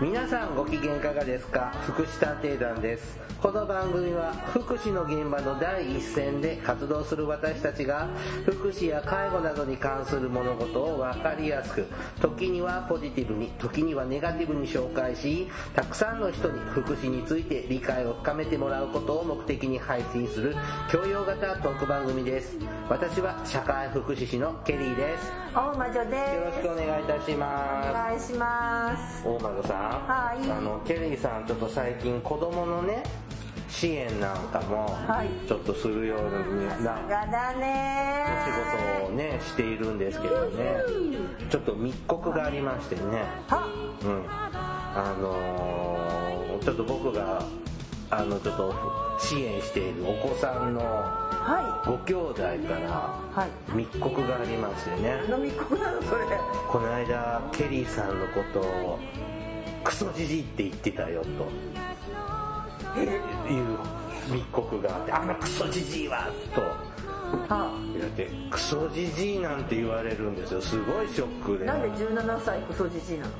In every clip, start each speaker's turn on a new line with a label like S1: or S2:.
S1: 皆さんご機嫌いかがですか？福祉探偵団です。この番組は福祉の現場の第一線で活動する私たちが福祉や介護などに関する物事を分かりやすく時にはポジティブに時にはネガティブに紹介したくさんの人に福祉について理解を深めてもらうことを目的に配信する教養型トーク番組です。私は社会福祉士のケリーです。
S2: 大魔女です。
S1: よろしくお願いいたし
S2: お
S1: ます。
S2: 願いします。
S1: 大魔女さん、
S2: はい。
S1: あのケリーさんちょっと最近子供のね支援なんかも
S2: はい。
S1: ちょっとするようなお仕事をねしているんですけどね。ちょっと密告がありましてね。
S2: は
S1: うん。あのーちょっと僕があのちょっと支援しているお子さんの
S2: は
S1: ご兄弟から
S2: いはい。
S1: 密告がありましてね。
S2: 飲みっこなの
S1: この間ケリーさんのことをクソじじいって言ってたよと。いう密告があってあのクソじじいはと。
S2: は
S1: だってクソじじいなんて言われるんですよ。すごいショックで。
S2: なんで17歳クソじじいなの？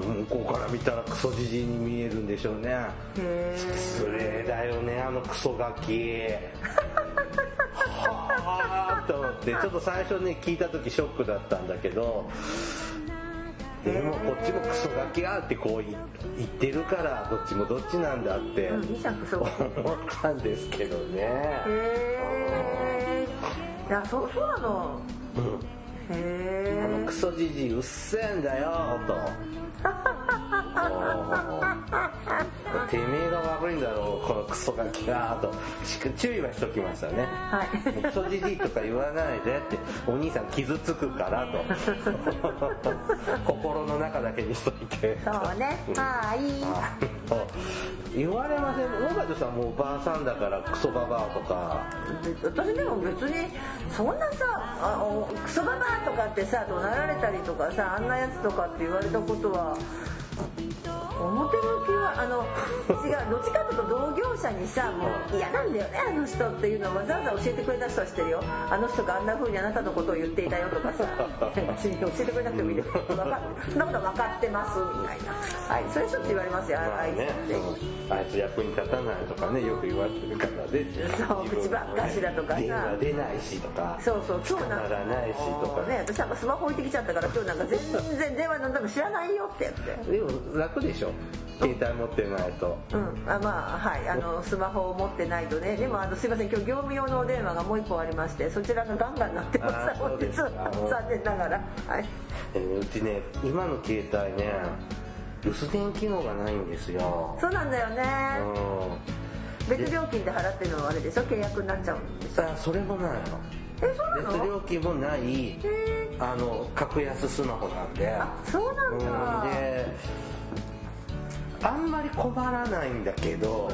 S1: 向こうから見たらクソじじいに見えるんでしょうね。
S2: へ
S1: 失礼だよねあのクソガキ。はあと思って。ちょっと最初ね聞いた時ショックだったんだけどでもこっちもクソガキやってこう言言ってるからどっちもどっちなんだって。思ったんですけどね。
S2: へえいやそうそうなの。
S1: うん。
S2: へえ
S1: あのクソじじいうっせえんだよと てめえが悪いんだろうこのクソガキがとし注意はしときましたね。
S2: はい。
S1: クソじじいとか言わないでってお兄さん傷つくからと。心の中だけにしといて。
S2: そうね。はい
S1: 言われません。野方さんもうばあさんだからクソババアとか。
S2: 私でも別にそんなさクソババアとかってさ怒鳴られたりとかさあんなやつとかって言われたことは表向きはあの違うどっちかっていうと同業者にさもう嫌なんだよねあの人っていうのをわざわざ教えてくれた人は知ってるよ。あの人があんな風にあなたのことを言っていたよとかさ。別に教えてくれなくてもいいです。わかそんなこと分かってますみたいな。はいそれしょっちゅう言われますよああいつ
S1: まあね。あいつ役に立たないとかねよく言われてるからで
S2: そう口ばっかしだとかさ。
S1: 電話出ないしとか
S2: そうそう今日なん
S1: ならないしとか
S2: ね私なんかスマホ置いてきちゃったから今日なんか全然電話なんだか知らないよってやって
S1: でも楽でしょ？携帯持ってないと。
S2: うん。あまあはい。あのスマホを持ってないとね。でもあのすいません。今日業務用のお電話がもう一本ありましてそちらがガンガン鳴ってま
S1: す。か。
S2: は残念ながら。はい。
S1: えーうちね今の携帯ね留守電機能がないんですよ。
S2: そうなんだよね。
S1: うん。
S2: 別料金で払ってるのはあれでしょ？契約になっちゃうんでしょ？
S1: あそれもないの。
S2: えそうな
S1: 別
S2: の
S1: 料金もない。
S2: へ
S1: あの格安スマホなんで。
S2: あそうなん
S1: うん
S2: だ
S1: であんまり困らないんだけど、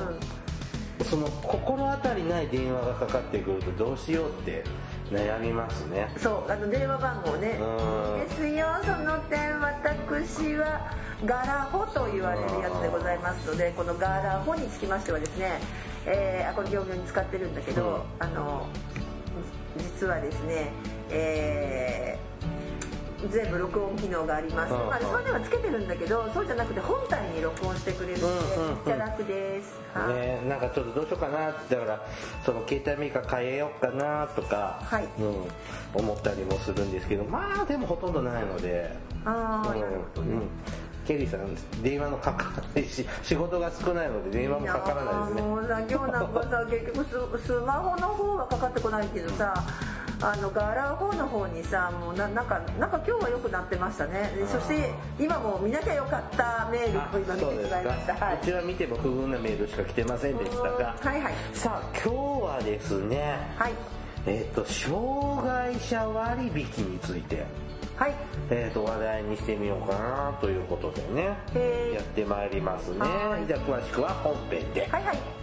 S1: その心当たりない電話がかかってくるとどうしようって悩みますね。
S2: そうあの電話番号ね。
S1: うん。
S2: ですよその点私はガラホと言われるやつでございますのでこのガラホにつきましてはですね、えーあこれ業務用に使ってるんだけど、あの実はですねえー全部録音機能があります、
S1: うん。
S2: まあ、それではつけてるんだけどそうじゃなくて本体に録音してくれるので、
S1: うんうんうん。
S2: めっちゃ楽です、はい。
S1: ね、なんかちょっとどうしようかなってだからその携帯メーカー変えようかなとか、
S2: はい。
S1: うん、思ったりもするんですけどまあでもほとんどないので、
S2: ああ、
S1: うん。
S2: なるほどね。
S1: うん、ケリーさん電話のかからないし 仕事が少ないので電話もかからないですね。
S2: もうさ今日なんかさ結局ススマホの方はかかってこないけどさあのガラホの方にさもうななんかなんか今日は良くなってましたね。でそして今も見なきゃよかったメールを今見てしまいました。はい。う
S1: ちは見ても不運なメールしか来てませんでしたが
S2: はいはい。
S1: さあ今日はですね
S2: はい。
S1: えっ、と障害者割引について
S2: はい。
S1: えー、と話題にしてみようかなということでねやってまいりますね。
S2: はい。
S1: じゃあ詳しくは本編で。
S2: はいはい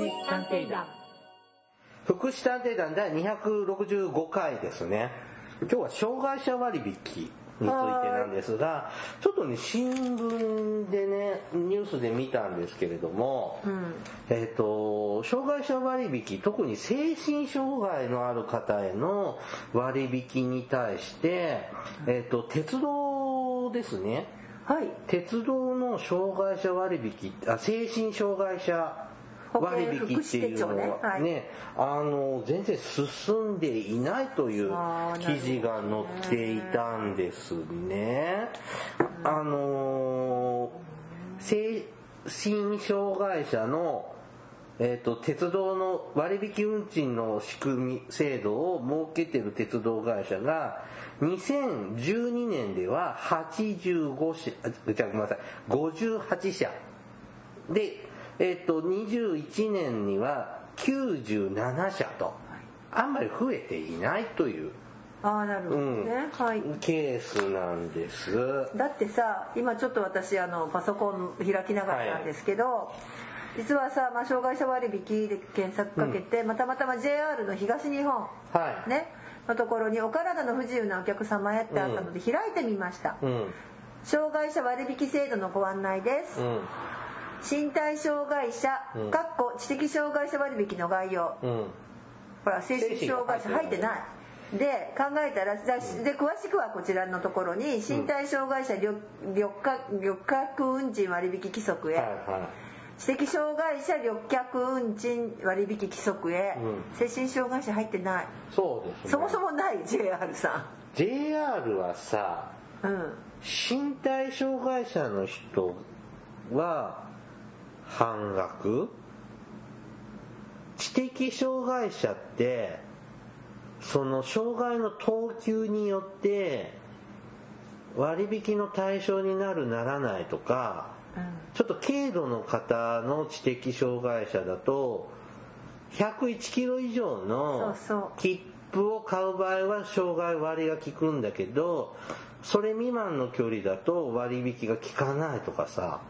S3: 福祉探偵団。
S1: 福祉探偵団第265回ですね。今日は障害者割引ついてなんですが、ちょっとね、新聞でね、ニュースで見たんですけれども、
S2: うん。
S1: えっ、と、障害者割引、特に精神障害のある方への割引に対して、えっ、と、鉄道ですね。
S2: はい。
S1: 鉄道の障害者割引、あ、精神障害者 割引っていうのは。
S2: ね。
S1: あの、全然進んでいないという記事が載っていたんですね。あのー、精神障害者のえー、と鉄道の割引運賃の仕組み制度を設けてる鉄道会社が2012年では85社あじゃあごめんなさい。58社。で、えー、と21年には97社とあんまり増えていないという、
S2: ああなるほどね、はい。
S1: ケースなんです。
S2: だってさ今ちょっと私あのパソコン開きながらなんですけど、実はさ、まあ、障害者割引で検索かけて、まあたまたま JR の東日本、
S1: はい。
S2: ね、のところに「お体の不自由なお客様へ」ってあったので開いてみました、
S1: うん。
S2: 障害者割引制度のご案内です、
S1: うん
S2: 身体障害者、
S1: うん。
S2: かっこ知的障害者割引の概要。
S1: うん。
S2: ほら精神障害者入ってない。で考えたらで詳しくはこちらのところに身体障害者旅旅客旅客運賃割引規則へ、
S1: はいはい。
S2: 知的障害者旅客運賃割引規則へ、
S1: う
S2: 精神障害者入ってない。
S1: そうですね。
S2: そもそもない JR さ
S1: JR はさ
S2: んうん。
S1: 身体障害者の人は半額？知的障害者ってその障害の等級によって割引の対象になるならないとかちょっと軽度の方の知的障害者だと101キロ以上の切符を買う場合は障害割が効くんだけどそれ未満の距離だと割引が効かないとかさ。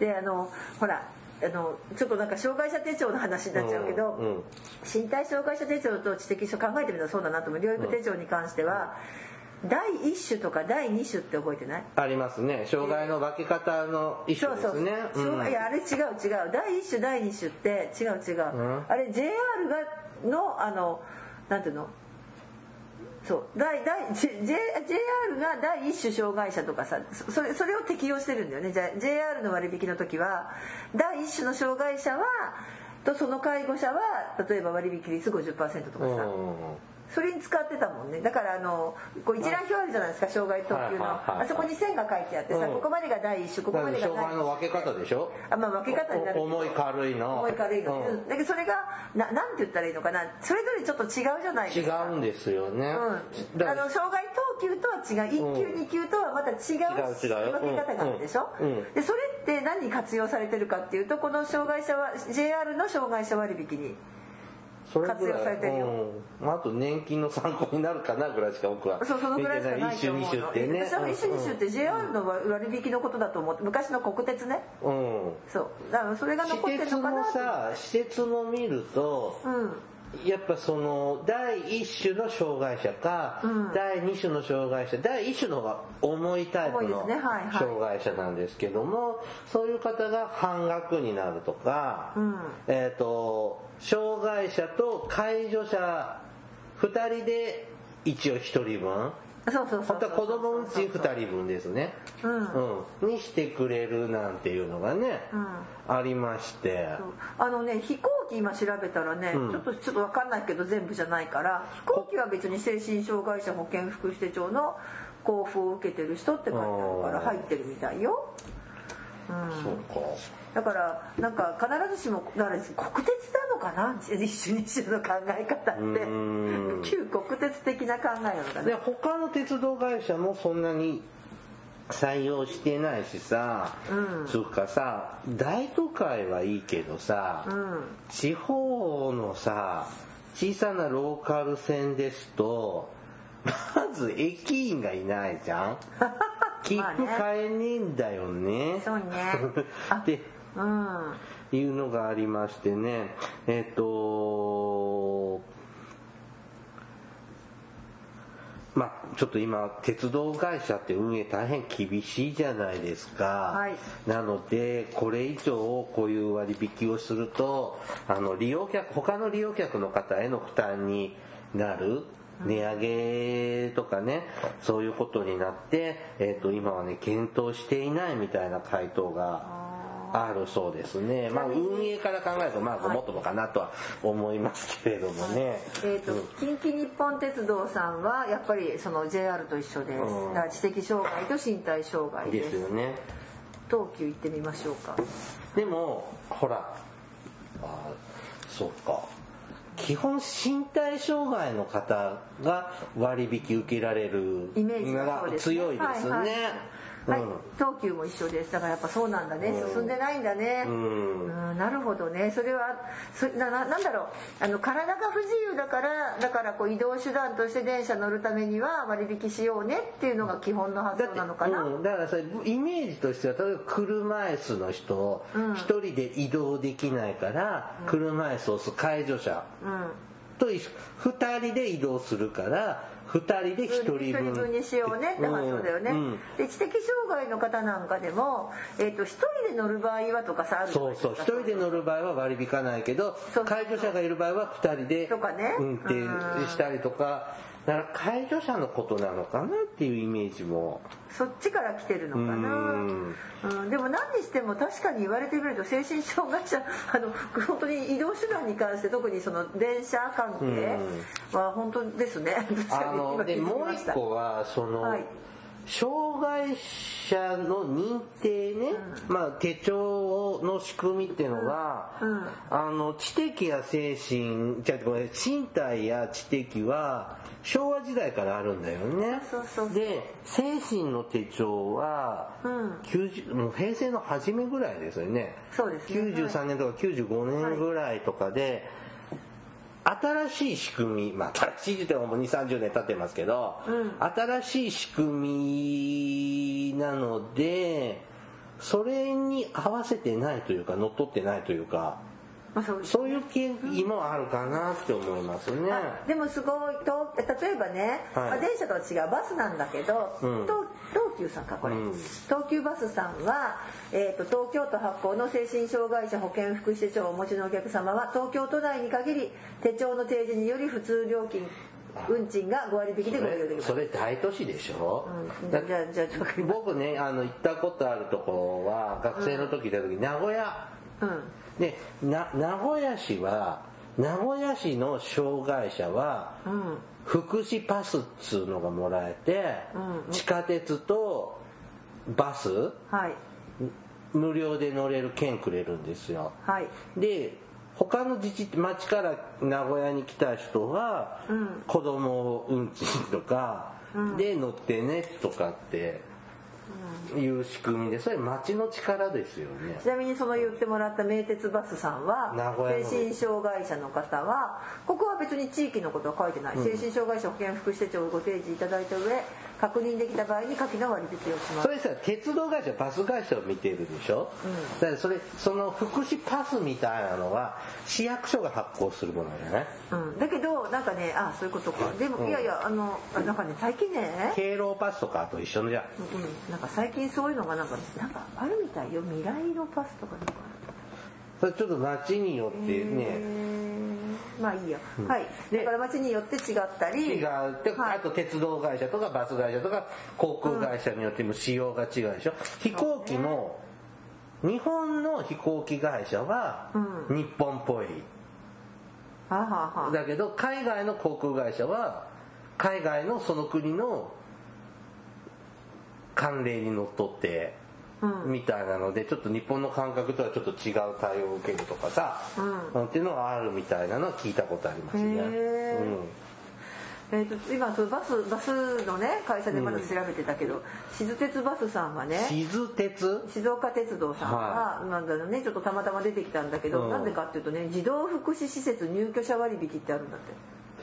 S2: であのほらあのちょっとなんか障害者手帳の話になっちゃうけど、
S1: うんうん。
S2: 身体障害者手帳と知的障考えてみたらそうだなと思う療育手帳に関しては、第1種とか第2種って覚えてない？
S1: ありますね。障害の分け方の一
S2: そうそう
S1: 種ですね
S2: 障害いやあれ違う違う。第1種第2種って違う違う、
S1: ん。
S2: あれ JR がのあのなんていうの？そう。第第 J JR が第一種障害者とかさそれそれを適用してるんだよね。じゃ JR の割引の時は第一種の障害者はとその介護者は例えば割引率50%とかさ、それに使ってたもんね。だからあのこう一覧表あるじゃないですか障害特急の。あそこに線が書いてあってさ、
S1: うん。
S2: ここまでが第一種ここまでが
S1: 障害
S2: 第
S1: の分け方でしょ？
S2: あまあ分け方になる
S1: 重い軽いの。
S2: 重い軽いの、
S1: うん。
S2: うん。だけどそれがななんて言ったらいいのかな。それぞれちょっと違うじゃないですか。
S1: 違うんですよね、
S2: うん、あの障害等級とは違う。1級
S1: うん。
S2: 2級とはまた違う
S1: 違う違う。よ
S2: 分け方があるでしょ、
S1: うん。うん。
S2: でそれって何に活用されてるかっていうとこの障害者は JR の障害者割引に
S1: それぐ
S2: 活用さ
S1: らい
S2: れてるよ。
S1: うん、あと年金の参考になるかなぐらいしか僕は
S2: そうそのぐらいしかないと思う
S1: 一種二種ってね。
S2: 私は一種二種って JR の割引のことだと思って昔の国鉄ね。
S1: うん、うん
S2: そう。だからそれが
S1: 施
S2: 残ってるのかなと。
S1: さ施設も見ると
S2: うん
S1: やっぱその第一種の障害者か、
S2: うん。
S1: 第二種の障害者第一種の方が重いタイプの障害者なんですけども、そういう方が半額になるとか、
S2: うん。
S1: えっ、と障害者と介助者2人で一応1人分。
S2: そうそうそう
S1: 本当は子供うち2人分ですね、
S2: うん。
S1: うん、にしてくれるなんていうのがね、
S2: うん。
S1: ありまして。
S2: そう。あのね飛行機今調べたらね、
S1: うん。
S2: ちょっとちょっと分かんないけど全部じゃないから飛行機は別に精神障害者保健福祉手帳の交付を受けてる人って書いてあるから入ってるみたいよ、うん、
S1: そうか。
S2: だからなんか必ずしもだから国鉄なのかな？一種二種の考え方って。
S1: うん。
S2: 旧国鉄的な考えなのか
S1: で
S2: な
S1: 他の鉄道会社もそんなに採用してないしさ、
S2: うん。
S1: つうかさ大都会はいいけどさ、
S2: うん。
S1: 地方のさ小さなローカル線ですとまず駅員がいないじゃん。切符買えねえんだよね。
S2: そうね。あ
S1: で
S2: うん。
S1: いうのがありましてね。えっ、とまあちょっと今鉄道会社って運営大変厳しいじゃないですか、
S2: はい。
S1: なのでこれ以上こういう割引をするとあの利用客他の利用客の方への負担になる。値上げとかねそういうことになって、えー、と今はね検討していないみたいな回答があるそうですね。まあ運営から考えるとまあごもっともかなとは思いますけれどもね、
S2: えーと近畿日本鉄道さんはやっぱりその JR と一緒です、知的障害と身体障害で
S1: ですすよね。
S2: 東急行ってみましょうか。
S1: でもほらあそうか。基本身体障害の方が割引受けられる
S2: イメージが
S1: 強いですね、
S2: はい。東急も一緒です。だからやっぱそうなんだね。
S1: うん。
S2: 進んでないんだね。
S1: うん。
S2: うん。なるほどね。それはそなななんだろう。あの体が不自由だからだからこう移動手段として電車乗るためには割引しようねっていうのが基本の発想
S1: だって
S2: な。のかな、
S1: うん、だからそれイメージとしては例えば車椅子の人
S2: うん。
S1: 一人で移動できないから、車椅子を介助者
S2: うん。
S1: と一緒2人で移動するから2人で1人分。
S2: 一人分にしようね。って発想だよね、
S1: うん。うん
S2: で知的障害の方なんかでも、えー、と一人で乗る場合はとかさある
S1: そうそう
S2: ないですか。
S1: 一人で乗る場合は割り引かないけど介助者がいる場合は2人で
S2: とかね。
S1: 運転したりとかだから介助者のことなのかなっていうイメージも。
S2: そっちから来てるのかな、
S1: うん。
S2: うん、でも何にしても確かに言われてみると精神障害者 あの本当に移動手段に関して特にその電車関係は本当ですね、確か
S1: あ
S2: に今聞いてみ
S1: のでもう一個はその、
S2: はい。
S1: 障害者の認定ね、まあ、手帳の仕組みっていうのが、
S2: うん。うん
S1: あの知的や精神じゃあごめん身体や知的は昭和時代からあるんだよね。で精神の手帳は、
S2: うん。
S1: 90もう平成の初めぐらいですよね。
S2: そうですね。
S1: 93年とか95年ぐらいとかで、新しい仕組み、まあ新しいってもう2、30年経ってますけど、
S2: うん。
S1: 新しい仕組みなので、それに合わせてないというか、乗っ取ってないというか、
S2: まあそうです
S1: そういう経緯もあるかなって思いますね。
S2: あでもすごいと例えばね、
S1: はい。
S2: まあ、電車とは違うバスなんだけど、
S1: うん。
S2: 東東急さんかこれ、
S1: うん。
S2: 東急バスさんは、えー、と東京都発行の精神障害者保健福祉手帳をお持ちのお客様は東京都内に限り手帳の提示により普通料金運賃が5割引きでご利用できます。
S1: それ大都市でしょ、
S2: うん。
S1: だ
S2: じゃあじゃあちょっと
S1: 僕ねあの行ったことあるところは学生の時行った時、名古屋
S2: うん
S1: でな名古屋市は名古屋市の障害者は
S2: うん。
S1: 福祉パスっつうのがもらえて、
S2: うん
S1: 地下鉄とバス
S2: はい。
S1: 無料で乗れる券くれるんですよ。
S2: はい。
S1: で他の自治町から名古屋に来た人は、
S2: うん。
S1: 子供運賃とかで乗ってねとかっていう仕組みでそれ町の力ですよね。
S2: ちなみにその言ってもらった名鉄バスさんは精神障害者の方はここは別に地域のことは書いてない、精神障害者保健福祉手帳をご提示いただいた上確認できた場合に下記の割引をします。
S1: それさ鉄道会社バス会社を見てるでしょ、だからそれその福祉パスみたいなのは市役所が発行するものじゃない？
S2: うん、だけどなんかねあそういうことか。でも、いやいやあのあなんかね最近ね、
S1: 敬老パスとかと一緒のじゃん。
S2: うん、なんか最近そういうのがなんかなんかあるみたいよ。未来のパスとかなんか。
S1: それちょっと町によって
S2: へ
S1: ね
S2: ーまあいいや、はい。だから街によって違ったり。
S1: 違う。で、
S2: はい。
S1: あと鉄道会社とかバス会社とか航空会社によっても仕様が違うでしょ？飛行機も日本の飛行機会社は
S2: う
S1: 日本っぽい、だけど海外の航空会社は海外のその国の慣例にのっとって。
S2: うん
S1: みたいなのでちょっと日本の感覚とはちょっと違う対応を受けるとかさ、
S2: う
S1: っていうのがあるみたいなのは聞いたことありますね。うん。
S2: えー、と今そのバスバスのね会社でまだ調べてたけど、静鉄バスさんはね
S1: 静鉄？
S2: 静岡鉄道さんは
S1: は、
S2: なんだろうねちょっとたまたま出てきたんだけど、
S1: うん。
S2: なんでかっていうとね児童福祉施設入居者割引ってあるんだって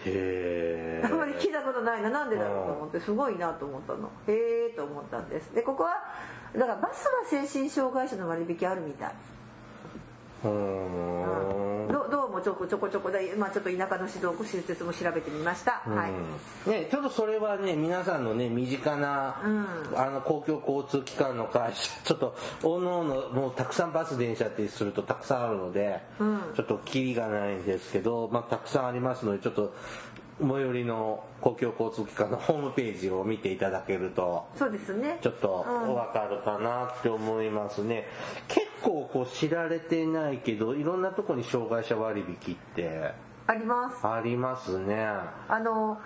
S1: へえ
S2: あんまり聞いたことないな。なんでだろうと思ってすごいなと思ったの。へえと思ったんです。でここはだからバスは精神障害者の割引あるみたい、
S1: うーん
S2: ちょこちょこちょこで、まあ、ちょっと田舎の指導手術も調べてみました、はい。
S1: うんね、ちょっとそれはね皆さんのね身近な、あの公共交通機関の会社 ちょっとおのおのもうたくさんバス電車ってするとたくさんあるので、ちょっとキリがないんですけど、まあ、たくさんありますのでちょっと最寄りの公共交通機関のホームページを見ていただけると
S2: そうですね。
S1: ちょっとわかるかなって思いますね、結構こう知られてないけどいろんなとこに障害者割引って
S2: あります。
S1: ありますね。
S2: あの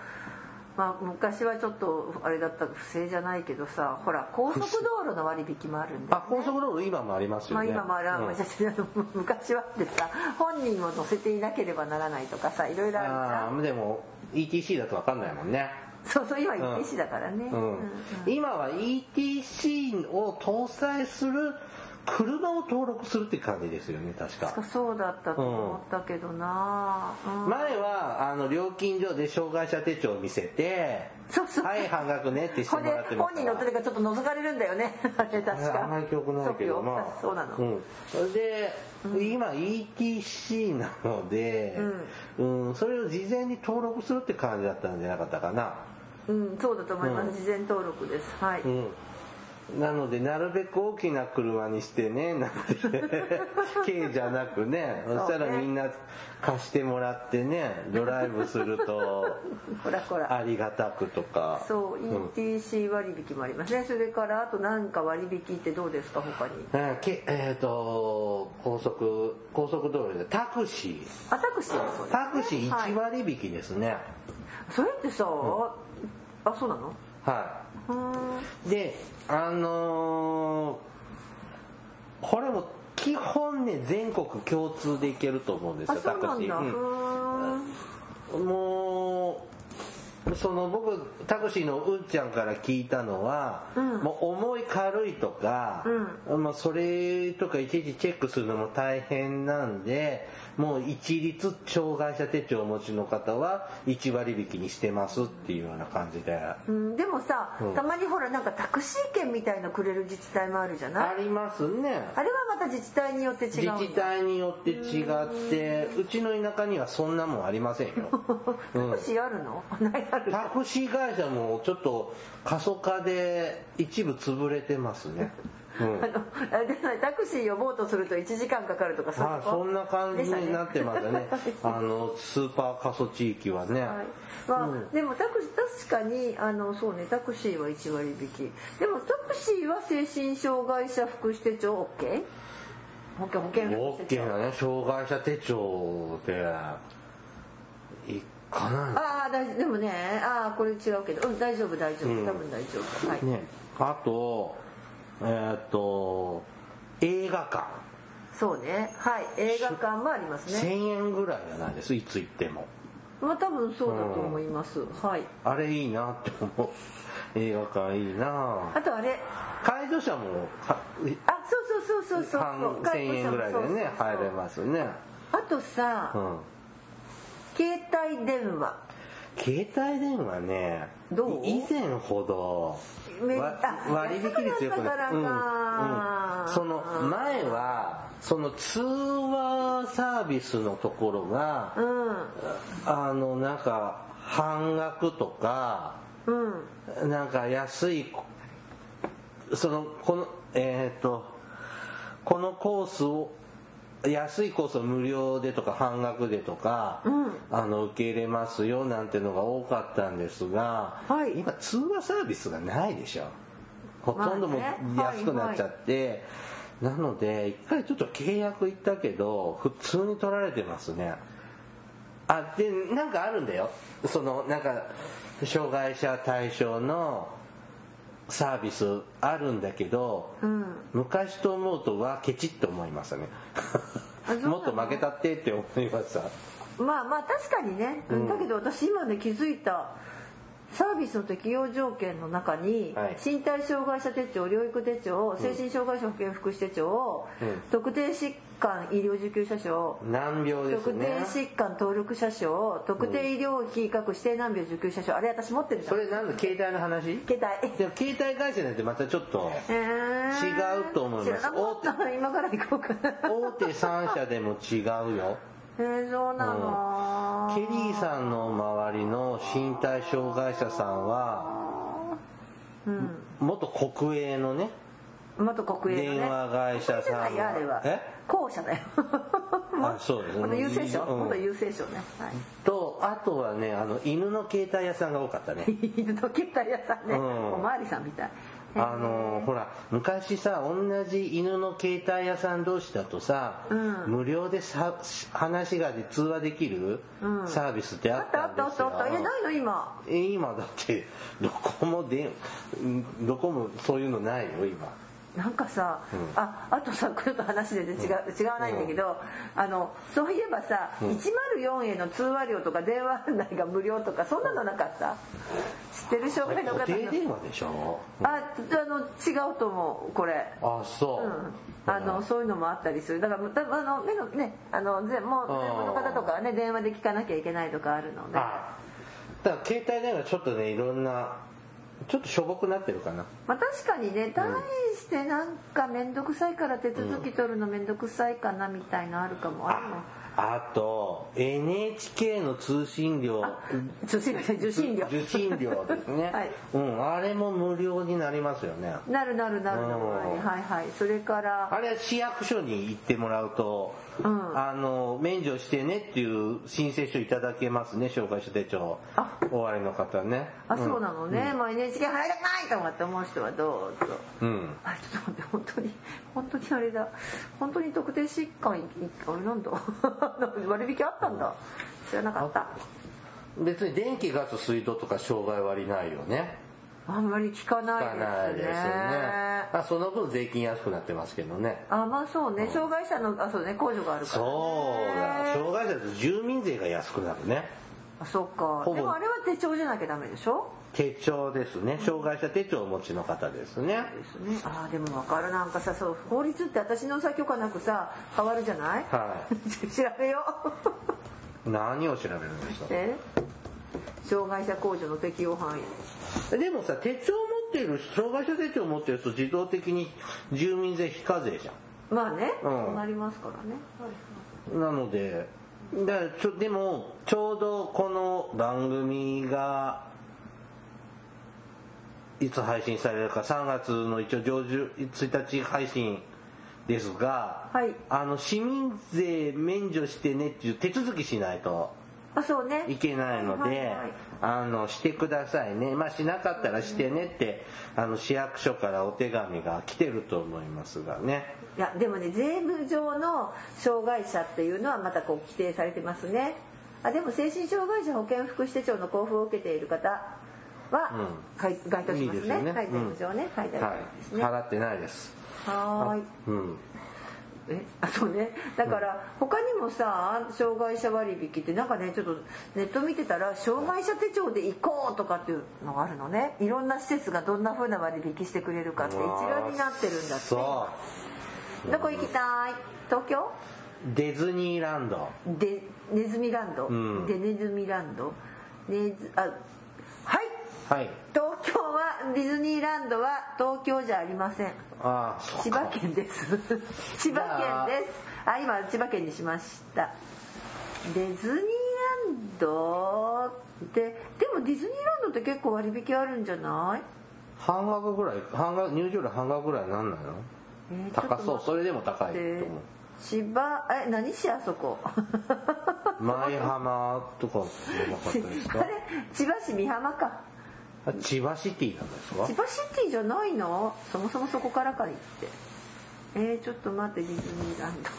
S2: まあ、昔はちょっとあれだった不正じゃないけどさほら高速道路の割引もあるんで、
S1: あ高速道路今もありますよ
S2: まあ、
S1: ね、
S2: 今もある、
S1: うん。
S2: 昔はってさ本人を乗せていなければならないとかさいろいろあるじゃん
S1: でも ETC だと分かんないもんね。
S2: そうそう今 ETC だからね、
S1: うん。
S2: うん
S1: 今は ETC を搭載する車を登録するって感じですよね確か。
S2: そうだったと思ったけどな、うん。
S1: 前はあの料金所で障害者手帳を見せて
S2: そうそう。
S1: はい半額ねってしてもらってま
S2: 本人乗ってるからちょっと覗かれるんだよね。あれ確か。
S1: あんまり記憶ないけどまあ。
S2: そうなの、
S1: うん、それで、今 ETC なので、うんそれを事前に登録するって感じだったんじゃなかったかな。
S2: うん、そうだと思います、
S1: うん。
S2: 事前登録です。はい、
S1: うんなのでなるべく大きな車にしてね なんて軽じゃなくねそしたらみんな貸してもらってねドライブすると
S2: ほらほら。
S1: ありがたくとか。
S2: そう、
S1: ん。
S2: ETC 割引もありますね。それからあと何か割引ってどうですか他に？
S1: えーけえーと高速高速道路でタクシー。
S2: あタクシーもそうです
S1: タクシー1
S2: はい
S1: 割引ですね。
S2: それってさ、あそうなの？
S1: はい。であのーこれも基本ね全国共通でいけると思うんです
S2: あ
S1: よタクシー。もうその僕タクシーのうんちゃんから聞いたのは、
S2: うん。
S1: もう重い軽いとか、まあ、それとかいちいちチェックするのも大変なんでもう一律障害者手帳をお持ちの方は1割引きにしてますっていうような感じで。
S2: うん、でもさ、
S1: うん。
S2: たまにほらなんかタクシー券みたいのくれる自治体もあるじゃない？
S1: ありますね。
S2: あれはまた自治体によって違う
S1: 自治体によって違ってうちの田舎にはそんなもんありませんよ、うん。
S2: タクシーあるの？
S1: タクシー。会社もちょっと過疎化で一部潰れてますね。うん。
S2: あのあれタクシー呼ぼうとすると1時間かかるとかそう
S1: あ、そんな感じになってますよね。あの、スーパー過疎地域はね。
S2: はい。まあでもタク確かにあのそうねタクシーは1割引き。でもタクシーは精神障害者福祉手帳 OK? 保険保険
S1: オッケ
S2: 福祉手帳
S1: ーだね、障害者手帳で、かな。
S2: ああ大丈夫。でもねああこれ違うけど。うん大丈夫大丈夫、
S1: うん。
S2: 多分大丈夫。はい、
S1: ね、あと、えーっと、映画館。
S2: そうね。はい。映画館もありますね。
S1: 1000円ぐらいじゃないです、いつ行っても。
S2: まあ多分そうだと思います、はい。
S1: あれいいなって思う。映画館いいな。
S2: あとあれ。
S1: 介助者もは
S2: あそうそうそうそうそう。
S1: 半
S2: そう
S1: 1000円ぐらいでね入れますね。
S2: あとさ、
S1: うん
S2: 携帯電話。
S1: 携帯電話ね。
S2: どう？
S1: 以前ほど割引率よく
S2: なったからか
S1: うんうん。その前はその通話サービスのところが
S2: うん。
S1: あのなんか半額とか
S2: うん。
S1: なんか安いそのこのえっ、とこのコースを安いコースを無料でとか半額でとか、
S2: うん。
S1: あの受け入れますよなんてのが多かったんですが、
S2: はい。
S1: 今通話サービスがないでしょ。ほとんども安くなっちゃって、なので一回ちょっと契約行ったけど普通に取られてますね。あでなんかあるんだよ。そのなんか障害者対象のサービスあるんだけど、
S2: うん。
S1: 昔と思うとはケチって思いましたねもっと負けたってって思いました
S2: まあまあ確かにね、
S1: うん。
S2: だけど私今ね気づいたサービスの適用条件の中に、
S1: はい。
S2: 身体障害者手帳療育手帳精神障害者保健福祉手帳、
S1: うん。
S2: 特定疾患医療受給者証
S1: 難病です
S2: 特定
S1: ね
S2: 疾患登録者証特定医療費各指定難病受給者証あれ私持ってるじゃん。
S1: それなんだ携帯の話？
S2: 携帯。
S1: でも携帯会社なんてまたちょっと
S2: えー
S1: 違うと思います。
S2: 知らなかった今から行こうかな。
S1: 大手3社でも違うよ。
S2: へえそうなの、
S1: ケリーさんの周りの身体障害者さんは
S2: うん。
S1: 元国営のね
S2: 元国営のね。
S1: 電話会社さん
S2: じゃないよあれは。
S1: え？
S2: 後者だよ。
S1: あそうですね。
S2: 元郵政省
S1: うん。
S2: 元郵政省ね、はい。
S1: とあとはねあの犬の携帯屋さんが多かったね。
S2: 犬の携帯屋さんね、
S1: うん。
S2: おまわりさんみたい。
S1: あのほら昔さ同じ犬の携帯屋さん同士だとさ、
S2: うん。
S1: 無料でさ話がで通話できる
S2: うん。
S1: サービスってあ
S2: あ
S1: っ
S2: ったあったあ
S1: たんですよ、
S2: ったあったえないの今。
S1: え今だってどこもでどこもそういうのないよ今
S2: なんかさ、
S1: うん。
S2: ああとさちょっと話で違う違わないんだけど、あのそういえばさ、104への通話料とか電話案内が無料とかそんなのなかった？知ってる？障害の方の。
S1: 電話でしょ
S2: ああの違うと思うこれ
S1: あそう、
S2: うん、あのそういうのもあったりするだからだあの目のねあのぜもう全部の方とかはね電話で聞かなきゃいけないとかあるので
S1: あだから携帯電話ちょっとねいろんなちょっとしょぼくなってるかな。
S2: まあ確かにね大してなんか面倒くさいから手続き取るの面倒くさいかなみたいなあるかも。あるの
S1: ああと NHK の通信料。
S2: 受信料受信料。
S1: 受信料ですね、
S2: はい。
S1: うん、あれも無料になりますよね。
S2: なるなるなるなる。
S1: うん。
S2: はいはいはい。それから。
S1: あれは市役所に行ってもらうと、
S2: うん。
S1: あの免除してねっていう申請書いただけますね障害者手帳。
S2: あ。
S1: 終わりの方ね。
S2: あそうなのね、まあ NHK 払いたくないとかって思う人はどうぞ。
S1: うん。
S2: あちょっと待って本当に本当にあれだ。本当に特定疾患いあれなんだ。割引あったんだ。知らなかった。
S1: 別に電気ガス水道とか障害割ないよね
S2: あんまり聞かないですね。
S1: すよね。あその分税金安くなってますけどね。
S2: あまあそうね。障害者のあそうね。控除があるから、ね、
S1: そうだ。障害者だと住民税が安くなるね。
S2: あそっか。でもあれは手帳じゃなきゃダメでしょ？
S1: 手帳ですね。障害者手帳をお持ちの方ですね。
S2: ですね。あーでも分かる。なんかさそう法律って私のさ許可なくさ変わるじゃない、
S1: は
S2: 調べよう。
S1: い何を調べるんですか？
S2: え？障害者控除の適用範囲。
S1: でもさ手帳持ってる障害者手帳持ってると自動的に住民税非課税じゃ
S2: まあね、
S1: うん。
S2: そうなりますからね、
S1: んなのでだちょでもちょうどこの番組がいつ配信されるか3月の一応上旬1日配信ですが、
S2: はい。
S1: あの市民税免除してねっていう手続きしないと
S2: あそうね。
S1: いけないので、
S2: はいはい。
S1: あのしてくださいね。まあしなかったらしてねってあの市役所からお手紙が来てると思いますがね。
S2: いやでもね税務上の障害者っていうのはまたこう規定されてますね。あでも精神障害者保健福祉手帳の交付を受けている方は、
S1: うん。
S2: 該当しますね。
S1: いいですよね。
S2: はい税務上ね、書いてあ
S1: は
S2: るんですね、
S1: い払ってないです。
S2: はーい。
S1: うん
S2: え？あそうね。だから他にもさ障害者割引ってなんかねちょっとネット見てたら障害者手帳で行こうとかっていうのがあるのね。いろんな施設がどんな風な割引してくれるかって一覧になってるんだって。
S1: そ
S2: どこ行きたい？東京？
S1: うディズニーランド。
S2: でネズミランド、
S1: うん。
S2: でネズミランド。ネズあはい。
S1: はい
S2: 東京はディズニーランドは東京じゃありません。
S1: ああ
S2: 千葉県です。千葉県です。あ今千葉県にしました。ディズニーランドってでもディズニーランドって結構割引あるんじゃない？
S1: 半額ぐらい？半額入場料半額ぐらいなんないの？
S2: えー
S1: 高そう。それでも高いと思う。
S2: 千葉え何市あそこ？
S1: 舞浜とかじゃなかったですか？
S2: あれ？千葉市美浜か。
S1: あ千葉シティなんですか？
S2: 千葉シティじゃないのそもそもそこからかいって。えー、ちょっと待ってディズニーランド。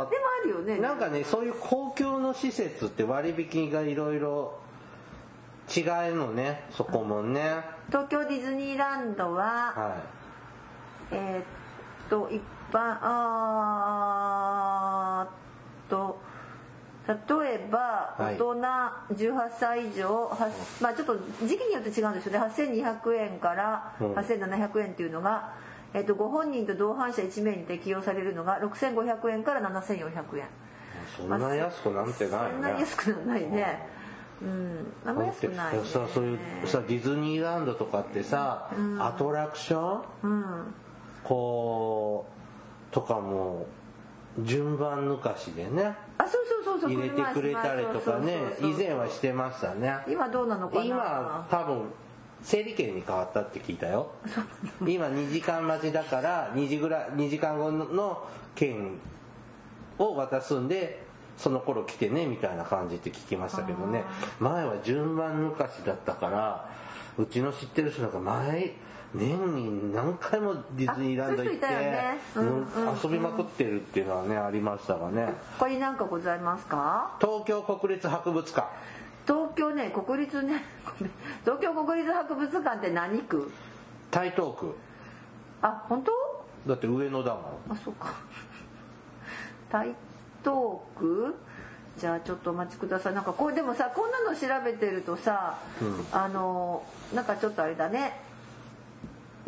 S1: あ
S2: でもあるよね。
S1: なんかねそういう公共の施設って割引がいろいろ違うのね。そこもね。
S2: 東京ディズニーランドは
S1: は
S2: えーっと一般あーっと例えば
S1: はい。
S2: 大人18歳以上、はまあちょっと時期によって違うんですよね。8200円から
S1: うん。
S2: 8700円っていうのが、えーっとご本人と同伴者1名に適用されるのが6500円から7400円。
S1: いそんな安くなんてない
S2: そんな安くないね。うん。あんま安くない、ね、
S1: さそういうさディズニーランドとかってさ、アトラクション
S2: うん。
S1: こうとかも順番抜かしでね。
S2: あそうそうそうそう
S1: 入れてくれたりとかね。以前はしてましたね。
S2: 今どうなのかな。
S1: 今多分整理券に変わったって聞いたよ。今2時間待ちだから2時ぐらい2時間後の券を渡すんでその頃来てねみたいな感じって聞きましたけどね。前は順番抜かしだったからうちの知ってる人なんか前年に何回もディズニーランド行って、
S2: ね。うんうん
S1: うん遊びまくってるっていうのはねありましたがね。
S2: 他に何かございますか？
S1: 東京国立博物館。
S2: 東京ね国立ね 東京国立博物館って何区？
S1: 台東区。
S2: あ本当？
S1: だって上野だもん。
S2: あそうか。台東区？じゃあちょっとお待ちください。なんかこれでもさこんなの調べてるとさ、あのなんかちょっとあれだね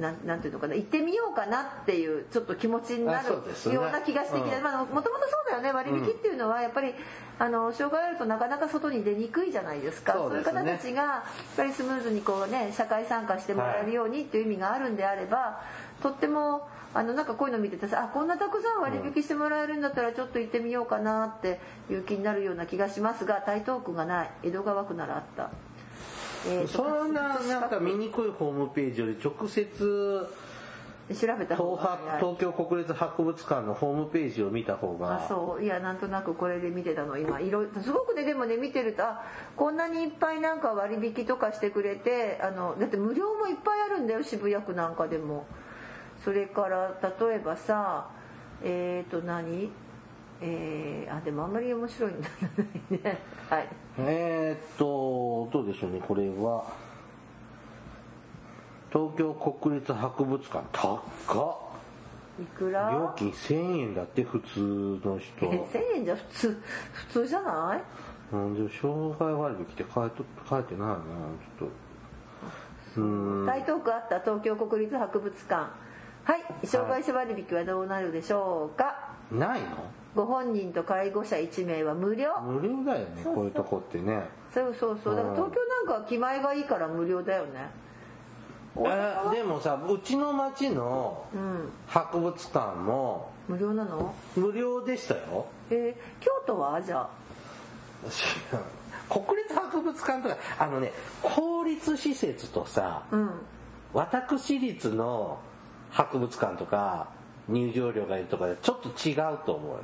S2: なんなんていうのかな行ってみようかなっていうちょっと気持ちになるような気がしてきて
S1: うん。
S2: まあもともとそうだよね割引っていうのはやっぱりあの障害あるとなかなか外に出にくいじゃないですか。
S1: そうですね。
S2: いう方たちがやっぱりスムーズにこうね社会参加してもらえるようにっていう意味があるんであれば、とってもあのなんかこういうの見ててさあこんなたくさん割引してもらえるんだったらちょっと行ってみようかなっていう気になるような気がしますが台東区がない。江戸川区ならあった。
S1: そんななんか見にくいホームページより直接
S2: 調べた方が
S1: 東京国立博物館のホームページを見た方
S2: あ
S1: が
S2: そう。いやなんとなくこれで見てたの。今いろいろすごくねでもね見てるとあこんなにいっぱいなんか割引とかしてくれてあのだって無料もいっぱいあるんだよ渋谷区なんかでも。それから例えばさえっ、ー、と何？えー、あでもあんまり面白いんだね。はい。
S1: えーっとどうでしょうねこれは。東京国立博物館高っ。
S2: いくら？
S1: 料金1000円だって普通の人。
S2: え1000円じゃ普通普通じゃない？
S1: うんでも障害割引って書いと書いてないなちょっと。う。ん。
S2: 台東区あった東京国立博物館。はい。障害者割引はどうなるでしょうか、
S1: ないの？
S2: ご本人と介護者1名は無料。
S1: 無料だよねこういうとこってね。
S2: そうそうそう。だから東京なんかは気前がいいから無料だよね。
S1: えーでもさうちの町の
S2: うん。
S1: 博物館も
S2: 無料なの？
S1: 無料でしたよ。
S2: えー京都は？じゃあ。
S1: 国立博物館とかあのね公立施設とさ
S2: うん。
S1: 私立の博物館とか入場料がいるとかでちょっと違うと思うよ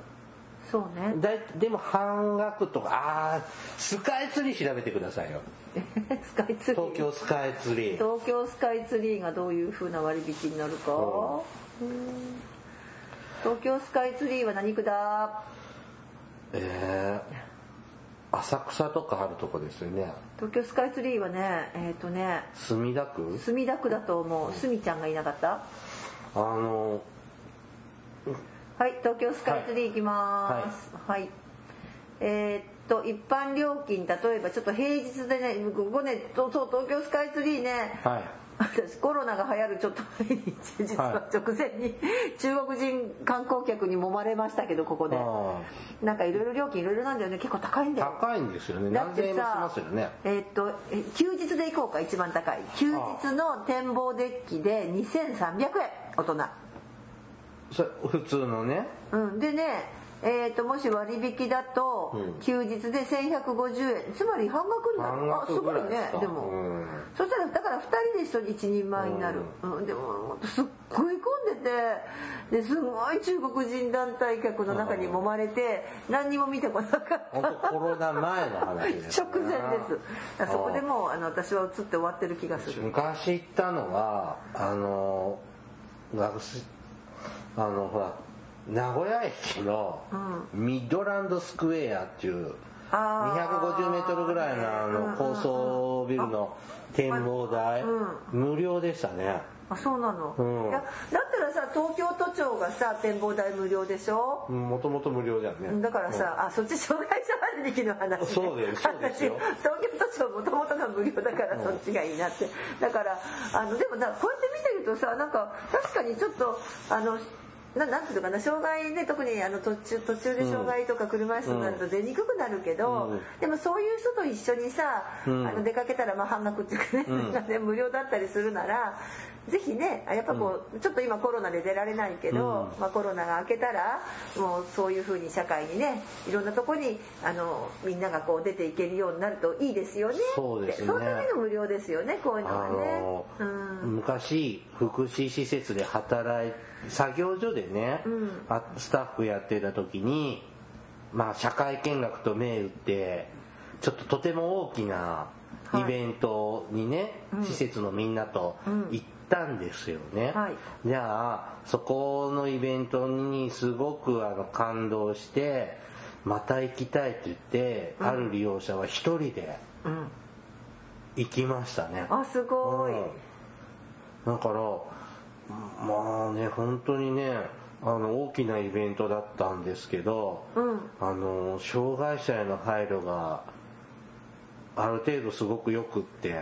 S2: そうね。
S1: だいでも半額とかあースカイツリー調べてくださいよ。
S2: スカイツリー？
S1: 東京スカイツリー。
S2: 東京スカイツリーがどういう風な割引になるか？う。ん。東京スカイツリーは何区だ？
S1: えー、浅草とかあるとこですよね。
S2: 東京スカイツリーはねえっ、とね
S1: 墨田区？
S2: 墨田区だと思う。すみちゃんがいなかった？
S1: あの
S2: はい東京スカイツリー行きます。はい、えーっと一般料金例えばちょっと平日でねここねそうそう東京スカイツリーね。
S1: はい。
S2: 私コロナが流行るちょっと前に実は直前に中国人観光客に揉まれましたけどここで。
S1: あ
S2: なんかいろいろ料金いろいろなんだよね。結構高いんだよ。
S1: 高いんですよね。
S2: だってさ
S1: ね。
S2: えーっとえ休日で行こうか一番高い。休日の展望デッキで2300円大人
S1: それ普通のね。
S2: うん、でね、えー、ともし割引だと
S1: うん。
S2: 休日で1150円。つまり半額になる。あすごいね。でも、
S1: うん。
S2: そしたらだから2人で一緒に一人前になる、うん。でもすっごい混んでて。ですごい中国人団体客の中に揉まれて何にも見てこなかった。
S1: コロナ前の話です
S2: 直前です。そこでもうあの私は映って終わってる気がする。
S1: 昔行ったのはあの学生あのほら名古屋駅のミッドランドスクエアっていう
S2: あー。
S1: 250m ぐらいのあの高層ビルの展望台。無料でしたね
S2: あそうなの、
S1: うん。
S2: いやだったらさ東京都庁がさ展望台無料でしょ？
S1: もともと無料じゃんね。
S2: だからさ、あそっち障害者割引の話、ね、
S1: そうですそうですよ。
S2: 私 東京都庁もともとが無料だからそっちがいいなって。だからあのでもなこうやって見てるとさなんか確かにちょっとあのななんていうのかな障害で特にあの途中途中で障害とか車椅子になると出にくくなるけど、
S1: うん。
S2: でもそういう人と一緒にさ、
S1: うん。
S2: あの出かけたらまあ半額っていうかね,、
S1: うん。
S2: ね無料だったりするならぜひねやっぱこう、ちょっと今コロナで出られないけど、
S1: うん。
S2: まあ、コロナが明けたらもうそういうふうに社会にねいろんなとこにあのみんながこう出ていけるようになるといいですよね。
S1: そうですね。
S2: そのための無料ですよねこういうのは
S1: あ
S2: ね。
S1: 昔福祉施設で働い作業所でね、
S2: うん。
S1: あスタッフやってた時にまあ社会見学と銘打ってちょっととても大きなイベントにね、施設のみんなと
S2: うん。
S1: 行ったんですよね、
S2: はい。
S1: じゃあそこのイベントにすごくあの感動してまた行きたいって言って、ある利用者は一人で
S2: うん。
S1: 行きましたね。
S2: あすごい、
S1: うん。だからまあね本当にねあの大きなイベントだったんですけど、
S2: うん。
S1: あの障害者への配慮がある程度すごくよくって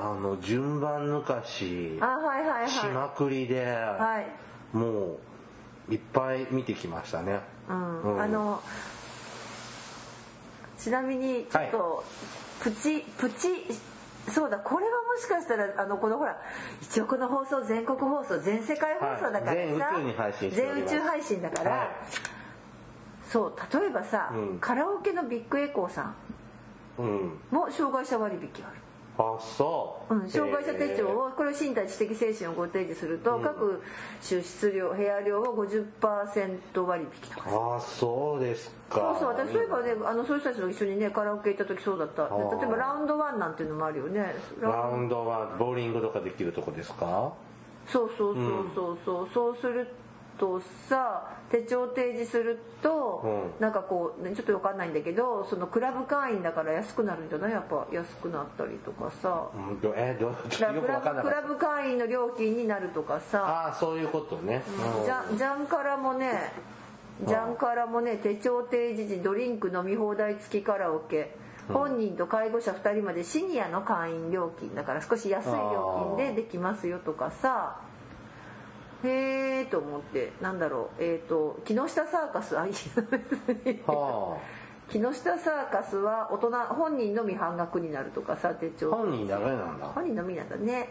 S1: あの順番抜かし
S2: はいはい
S1: しまくりで、
S2: はい。
S1: もういっぱい見てきましたね。
S2: うん。
S1: うん。
S2: あのちなみにちょっと、プチプチそうだこれはもしかしたらあのこのほら一応この放送全国放送全世界放送だからさ、
S1: はい全宇宙に配信
S2: だから、
S1: はい。
S2: そう例えばさ、
S1: うん。
S2: カラオケのビッグエコーさ
S1: うん、
S2: ん。も障害者割引ある
S1: あそう、
S2: うん、障害者手帳をこれを身体知的精神をご提示すると、各種質量部屋料を50%割引とか。
S1: ああそうですか。
S2: そうそう私そういえばねあのそういう人たちと一緒にねカラオケ行った時そうだった。例えばラウンドワンなんていうのもあるよね。
S1: ラウンド。はボーリングとかできるとこですか？
S2: そうそうそうそうそう、そうするとさ手帳提示すると、
S1: う
S2: なんかこう、ね、ちょっと分かんないんだけどそのクラブ会員だから安くなるんじゃないやっぱ安くなったりとかさ。クラブ会員の料金になるとかさ。
S1: たああそういうことね、うん。
S2: じゃじゃんからもねじゃんからもね手帳提示時ドリンク飲み放題付きカラオケ。本人と介護者2人までシニアの会員料金だから少し安い料金でできますよとかさへえと思ってなんだろうえっ、と木下サーカス あいい
S1: は
S2: 木下サーカスは大人本人のみ半額になるとかさ手
S1: あ
S2: 帳。
S1: 本人ダメなんだ。
S2: 本人のみなんだね。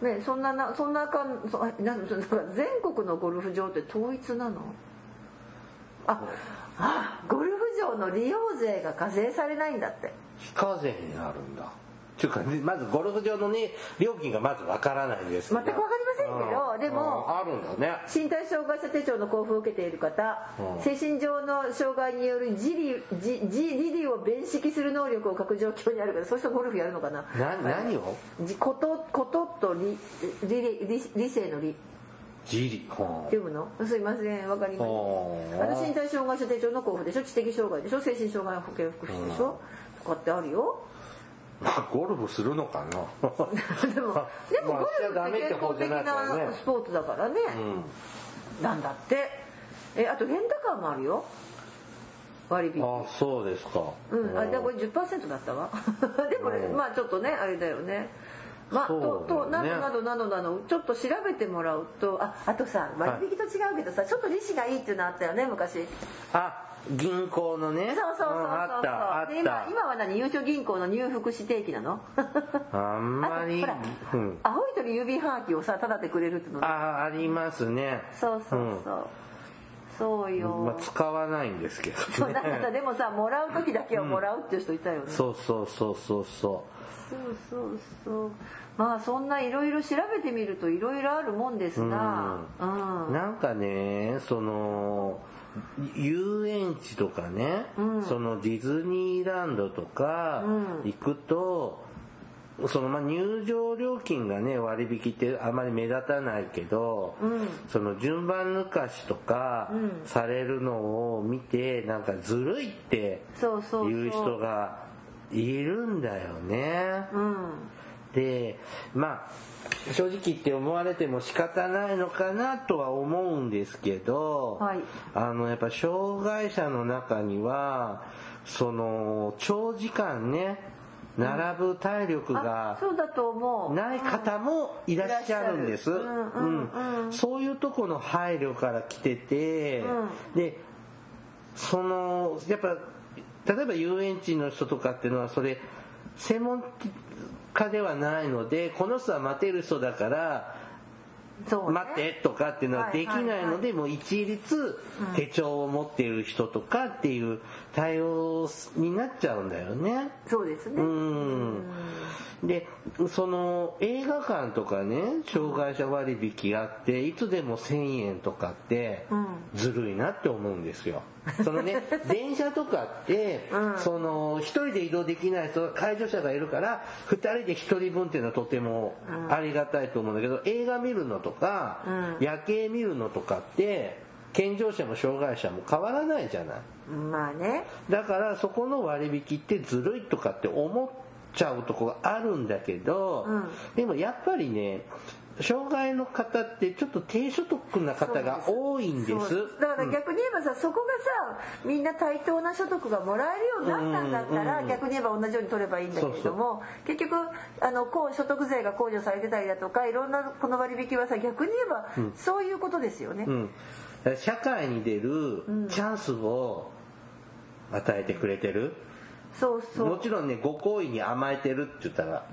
S2: ねそんななそんなかんそあ なんだから全国のゴルフ場って統一なの？ああゴルフ場の利用税が課税されないんだって。
S1: 非課税になるんだっていうかねまずゴルフ場のね料金がまずわからないですね
S2: 全くわかりませんけど
S1: うん。
S2: でも
S1: うんあるんだね。
S2: 身体障害者手帳の交付を受けている方、
S1: うん。
S2: 精神上の障害による自利自自利利を弁識する能力を欠く状況にあるからそういう人ゴルフやるのかな。
S1: な何を？
S2: じことことと理理理理理性の理。
S1: 自利は
S2: 読むの？すいませんわかりません。
S1: あ
S2: あの身体障害者手帳の交付でしょ？知的障害でしょ？精神障害保険福祉でしょ、とかってあるよ。
S1: あゴルフするのかな。
S2: でもでも
S1: まあ
S2: ゴルフって健康的
S1: な
S2: スポーツだからね、
S1: うん。
S2: なんだって。えあとレンタカーもあるよ。割引。
S1: あそうですか。
S2: うん、あでこれ10%だったわ。でもね、
S1: うん。
S2: まあちょっとねあれだよね。まあ、
S1: そう
S2: ととな
S1: ね
S2: どなどなどなどちょっと調べてもらうと。ああとさ割引と違うけどさ、ちょっと利子がいいっていうのあったよね昔。
S1: あ銀行のね。
S2: そうそうそうそう、
S1: んあったあっ
S2: で今
S1: た
S2: 今は何？ゆうちょ銀行の入福祉定期なの？
S1: あんまり
S2: ほら、
S1: うん、
S2: 青い鳥郵便はがきをさタダでくれるっての
S1: あありますね。
S2: そうそうそう、そうよ、
S1: まあ、使わないんですけ
S2: そう
S1: どね
S2: なんかさでもさもらう時だけはもらうっていう人いたよね、
S1: そうそうそうそうそ
S2: そうそうそう。まあそんないろいろ調べてみるといろいろあるもんですが。うん。
S1: うなんかねその遊園地とかね、そのディズニーランドとか行くと、そのまあ入場料金がね割引ってあまり目立たないけど、その順番抜かしとかされるのを見てなんかずるいって
S2: そうそうそう。
S1: いう人がいるんだよね。
S2: うん
S1: でまあ正直言って思われても仕方ないのかなとは思うんですけど、
S2: はい。
S1: あのやっぱ障害者の中にはその長時間ね並ぶ体力が
S2: そうだと思う。
S1: ない方もいらっしゃるんです。そういうとこの配慮から来てて、で、その、やっぱ、例えば遊園地の人とかっていうのはそれ、専門家ではないので、この人は待てる人だから、待ってとかっていうのはできないので、もう一律手帳を持っている人とかっていう対応になっちゃうんだよね。
S2: そうですね
S1: うん。で、その映画館とかね、障害者割引あって、いつでも1000円とかって
S2: うん、
S1: ずるいなって思うんですよ。そのね、電車とかって、
S2: うん
S1: その、一人で移動できない人が、介助者がいるから、二人で一人分っていうのはとてもありがたいと思うんだけど、映画見るのとか、
S2: うん
S1: 夜景見るのとかって、健常者も障害者も変わらないじゃない。
S2: まあね。
S1: だからそこの割引ってずるいとかって思っちゃうとこがあるんだけど、
S2: うん。
S1: でもやっぱりね障害の方ってちょっと低所得な方が多いんです。
S2: だから逆に言えばさ、そこがさみんな対等な所得がもらえるようになったんだったら、
S1: うんうん
S2: 逆に言えば同じように取ればいいんだけれども結局あのこう所得税が控除されてたりだとかいろんなこの割引はさ逆に言えば、そういうことですよね。
S1: 社会に出るチャンスを与えてくれてる、
S2: そうそう。
S1: もちろんねご好意に甘えてるって言ったら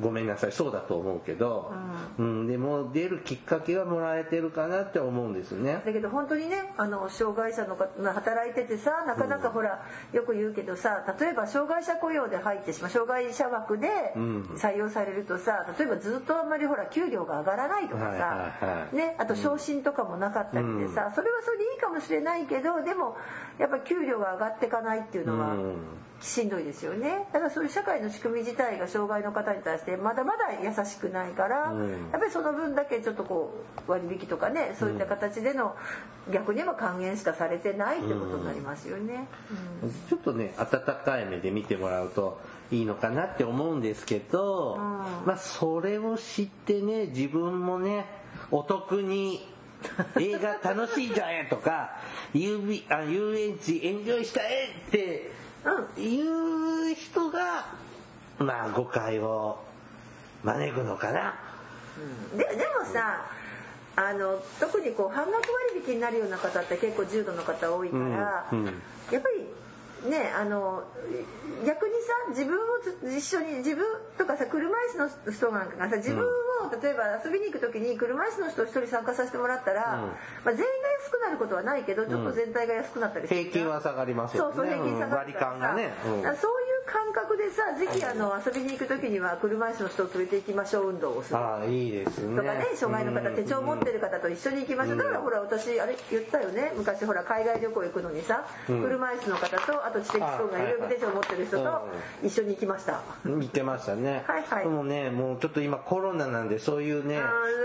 S1: ごめんなさい。そうだと思うけど、うん。でも出るきっかけはもらえてるかなって思うんですね。
S2: だけど本当にねあの障害者の方が働いててさなかなかほら、よく言うけどさ例えば障害者雇用で入ってしまう障害者枠で
S1: ん。
S2: 採用されるとさ例えばずっとあんまりほら給料が上がらないとかさ、
S1: はいはいはい。
S2: ね、あと昇進とかもなかったりでさ、それはそれでいいかもしれないけどでもやっぱ給料が上がっていかないっていうのは。
S1: うん
S2: しんどいですよね。だからそういう社会の仕組み自体が障害の方に対してまだまだ優しくないから、
S1: うん。
S2: やっぱりその分だけちょっとこう割引とかねそういった形での逆に言えば還元しかされてないってことになりますよね。
S1: ちょっとね温かい目で見てもらうといいのかなって思うんですけど、まあそれを知ってね自分もねお得に映画楽しいじゃんとかあ遊園地エンジョイしたいっていう人がまあ誤解を招くのかな。
S2: ででもさあの特にこう半額割引になるような方って結構重度の方多いから、
S1: うんうん。
S2: やっぱりねあの逆にさ自分をつ一緒に自分とかさ車椅子の人なんかがさ自分を例えば遊びに行く時に車椅子の人を一人参加させてもらったら、
S1: うん。
S2: まあ、全員が安くなることはないけどちょっと全体が安くなったりする。
S1: 平均は下がりますよね。
S2: そうそう平均下が
S1: 割り
S2: るから
S1: 勘がね。うん。
S2: だからそう感覚でさぜひあの遊びに行く時には車椅子の人を連れて行きましょう運動をする。
S1: ああいいですね。
S2: とかね障害の方
S1: うん
S2: 手帳持ってる方と一緒に行きましょう。だからほら私あれ言ったよね。昔ほら海外旅行行くのにさ車椅子の方とあと知的障害有病手帳持ってる人と一緒に行きました。
S1: 言ってましたね。
S2: はいはい。
S1: でもね、もうちょっと今コロナなんで、そういうね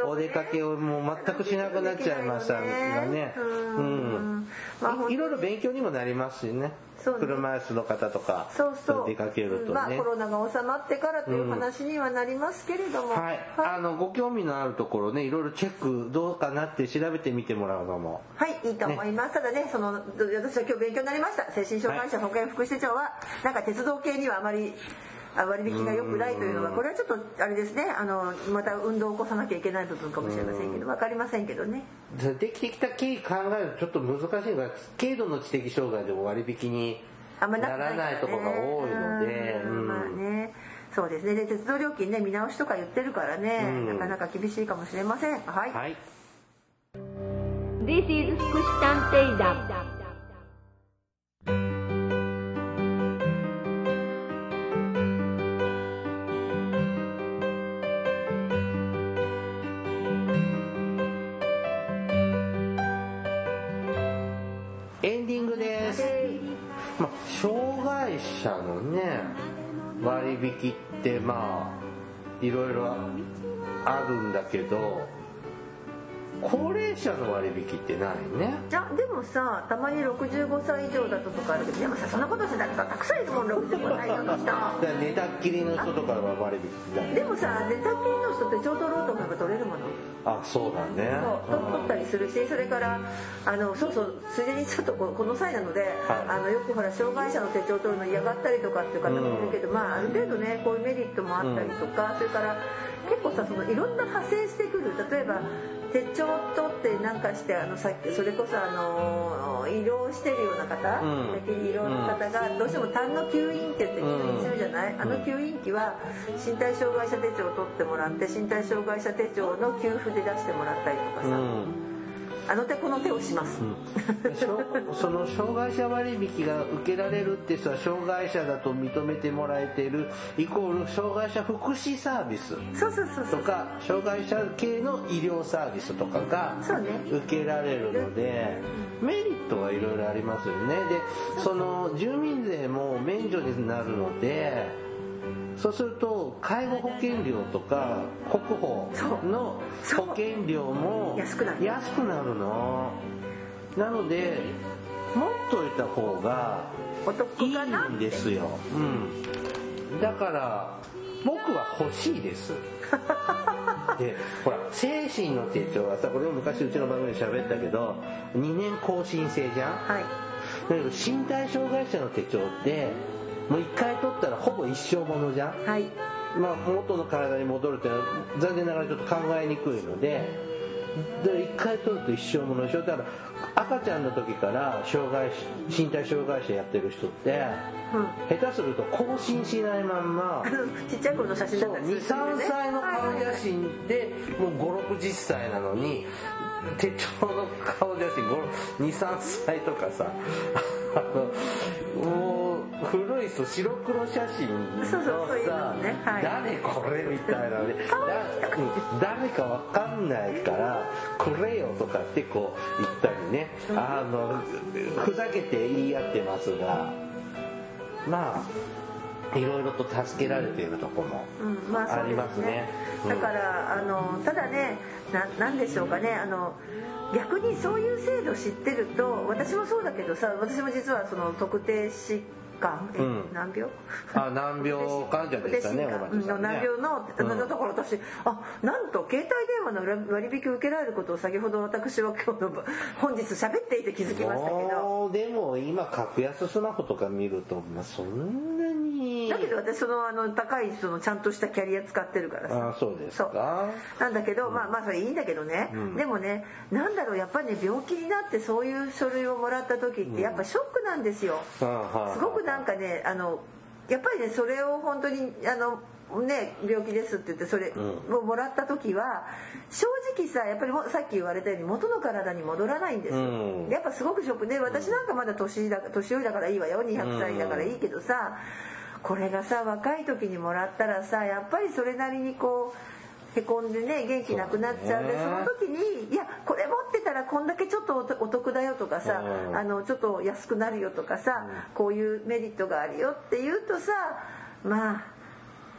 S1: お出かけをもう全くしなくなっちゃいましたがね。
S2: う
S1: うんん。
S2: まあ
S1: いろいろ勉強にもなりますしね。車椅子の方とか、
S2: そうそう
S1: 出かけるとね
S2: まあコ。ロナが収まってからという話にはなりますけれども
S1: はい。あの、ご興味のあるところね、いろいろチェックどうかなって調べてみてもらうのも。
S2: はい、いいと思います。ただね、その、私は今日勉強になりました。精神障害者保健福祉手帳は、なんか鉄道系にはあまり、あ割引が良くないというのは、これはちょっと、あれですね、あの、また運動を起こさなきゃいけない部分かもしれませんけど、わかりませんけどね。
S1: できてきた経緯考えるとちょっと難しいのが、軽度の知的障害でも割引に
S2: あんま
S1: ならないところが多いので、
S2: まあね。そうですね。で、鉄道料金ね、見直しとか言ってるからね、
S1: うん
S2: なかなか厳しいかもしれません。はい。
S1: はい。
S3: This is 福祉探偵団。
S1: 割引ってまあ、いろいろあるんだけど、高齢者の割引ってないね。
S2: いやでもさたまに65歳以上だととかあるけどでもさそんなことしてたらさたくさんいるもん65歳以上の人。
S1: だから寝たっきりの人とかは割引だ
S2: でもさ寝たきりの人ってちょうどろうと思えば取れるもの。
S1: あそうだね。
S2: そう取取ったりするしそれからあのそうそうついでにちょっとここの際なので、
S1: はい。
S2: あのよくほら障害者の手帳を取るの嫌がったりとかっていう方もいるけど、まあある程度ねこういうメリットもあったりとか、それから結構さそのいろんな派生してくる。例えば手帳を取ってなんかしてあのさっきそれこそあの医療してるような方、
S1: うん。
S2: 医療の方がどうしても痰の吸引って言って吸引するじゃない、あの吸引器は身体障害者手帳を取ってもらって身体障害者手帳の給付で出してもらったりとかさ、
S1: うん
S2: あの手この手をします、
S1: しょその障害者割引が受けられるって人は障害者だと認めてもらえているイコール障害者福祉サービス。とか障害者系の医療サービスとかが受けられるのでメリットはいろいろありますよね。でその住民税も免除になるのでそうすると介護保険料とか国保の保険料も
S2: 安くなる。
S1: の。なので持っといた方がいいんですよ、うん、だから僕は欲しいです。でほら精神の手帳はさこれも昔うちの番組で喋ったけど2年更新制じゃん？
S2: はい。
S1: だけど身体障害者の手帳ってもう1回取ったらほぼ一生ものじゃん？
S2: はい。
S1: まあ、元の体に戻るっていうのは残念ながらちょっと考えにくいので。で一回取ると一生ものでしょ？だから赤ちゃんの時から障害身体障害者やってる人って
S2: うん
S1: 下手すると更新しないまんま
S2: ちっちゃい頃の写真だったりする
S1: 23歳の顔
S2: はい
S1: 写真でもう560歳なのに手帳の顔写真23歳とかさもう古い人白黒写真のさ誰これみたいなね。誰かわかんないからくれよとかってこう言ったりね。あのふざけて言い合ってますがまあいろいろと助けられているところも
S2: あ
S1: りますね。うん。
S2: だからあのただねななんでしょうかねあの逆にそういう制度知ってると私もそうだけどさ私も実はその特定疾患え、
S1: うん。
S2: 難病？
S1: あ難病患者でしたね
S2: 特定疾患。
S1: おばさんね。
S2: 難病の、
S1: うん。
S2: のところ私あなんと携帯電話の割引受けられることを先ほど私は今日の本日喋っていて気づきましたけど。
S1: でも今格安スマホとか見ると、まあ、そんなに
S2: だけど私そのあの高いそのちゃんとしたキャリア使ってるからさ。
S1: あそうです
S2: そう。
S1: か
S2: なんだけど、まあまあそれいいんだけどね、
S1: ん。
S2: でもねなんだろうやっぱりね病気になってそういう書類をもらった時ってやっぱショックなんですよ、
S1: うんはい
S2: すごくなんかねあのやっぱりねそれを本当にあのね病気ですって言ってそれ
S1: う
S2: をもらった時は正直さやっぱりもさっき言われたように元の体に戻らないんですよ、
S1: うん。
S2: やっぱすごくショック。で私なんかまだ年だ年寄りだからいいわよ。200歳だからいいけどさこれがさ若い時にもらったらさやっぱりそれなりにこうへこんでね元気なくなっちゃうんで
S1: そ
S2: の時にいやこれ持ってたらこんだけちょっとお得だよとかさ
S1: うん。
S2: あのちょっと安くなるよとかさこういうメリットがあるよって言うとさまあ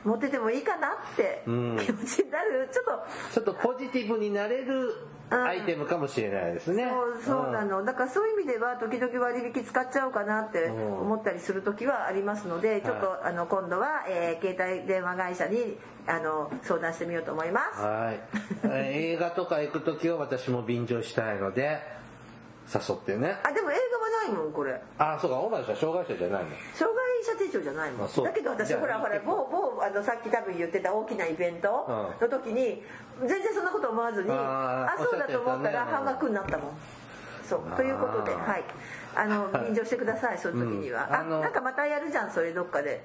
S2: 持っててもいいかなって
S1: うん。
S2: 気持ちになる。ちょっと
S1: ちょっとポジティブになれるアイテムかもしれないですね。
S2: そうそうなの。だからそういう意味では時々割引使っちゃおうかなって思ったりする時はありますのでちょっとあの今度は、えー携帯電話会社にあの相談してみようと思います。
S1: はい。え ー映画とか行く時は私も便乗したいので誘ってね。
S2: あでも映画はないもんこれ。
S1: あそうか大林は障害者じゃないの。
S2: 障害者手帳じゃないも
S1: ん。
S2: だけど私ほらほら某某あのさっき多分言ってた大きなイベントの時に全然そんなこと思わずに
S1: あ
S2: そうだと思ったら半額になったもん。そう。ということではい。あの便乗してくださいその時には、あなんかまたやるじゃんそれどっかで。